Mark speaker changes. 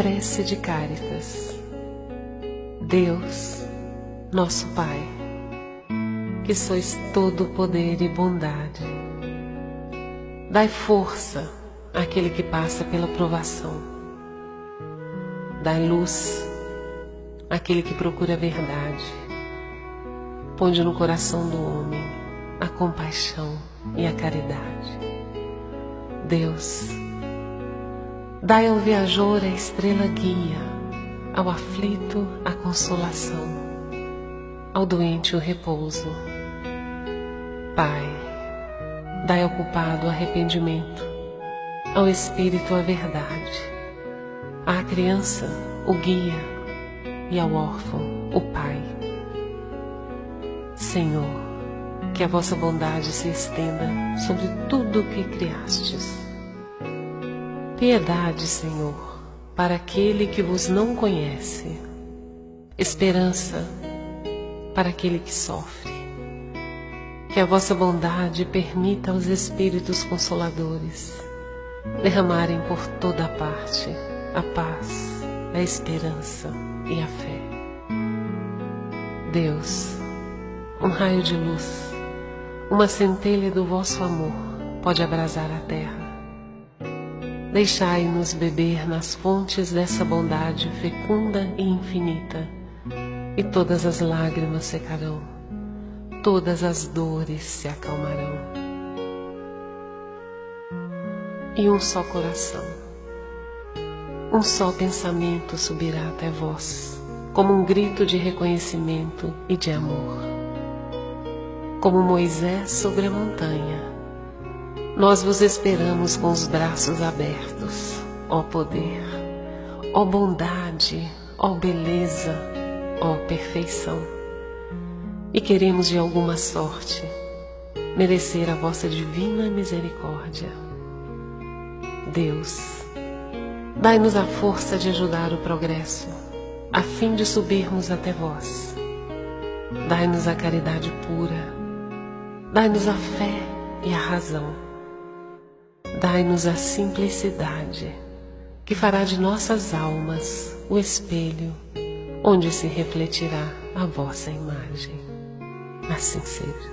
Speaker 1: prece de Cáritas. Deus, nosso Pai, que sois todo poder e bondade, dai força àquele que passa pela provação, dai luz àquele que procura a verdade, ponde no coração do homem a compaixão e a caridade. Deus, dai ao viajor a estrela guia, ao aflito a consolação, ao doente o repouso. Pai, dai ao culpado o arrependimento, ao espírito a verdade, à criança o guia e ao órfão o pai. Senhor, que a vossa bondade se estenda sobre tudo o que criastes. Piedade, Senhor, para aquele que vos não conhece, esperança para aquele que sofre. Que a vossa bondade permita aos Espíritos Consoladores derramarem por toda a parte a paz, a esperança e a fé. Deus, um raio de luz, uma centelha do vosso amor pode abrasar a terra Deixai-nos beber nas fontes dessa bondade fecunda e infinita, e todas as lágrimas secarão, todas as dores se acalmarão. E um só coração, um só pensamento subirá até vós, como um grito de reconhecimento e de amor. Como Moisés sobre a montanha, nós vos esperamos com os braços abertos, ó poder, ó bondade, ó beleza, ó perfeição. E queremos de alguma sorte merecer a vossa divina misericórdia. Deus, dai-nos a força de ajudar o progresso, a fim de subirmos até vós. Dai-nos a caridade pura, dai-nos a fé e a razão Dai-nos a simplicidade, que fará de nossas almas o espelho onde se refletirá a vossa imagem. Assim seja.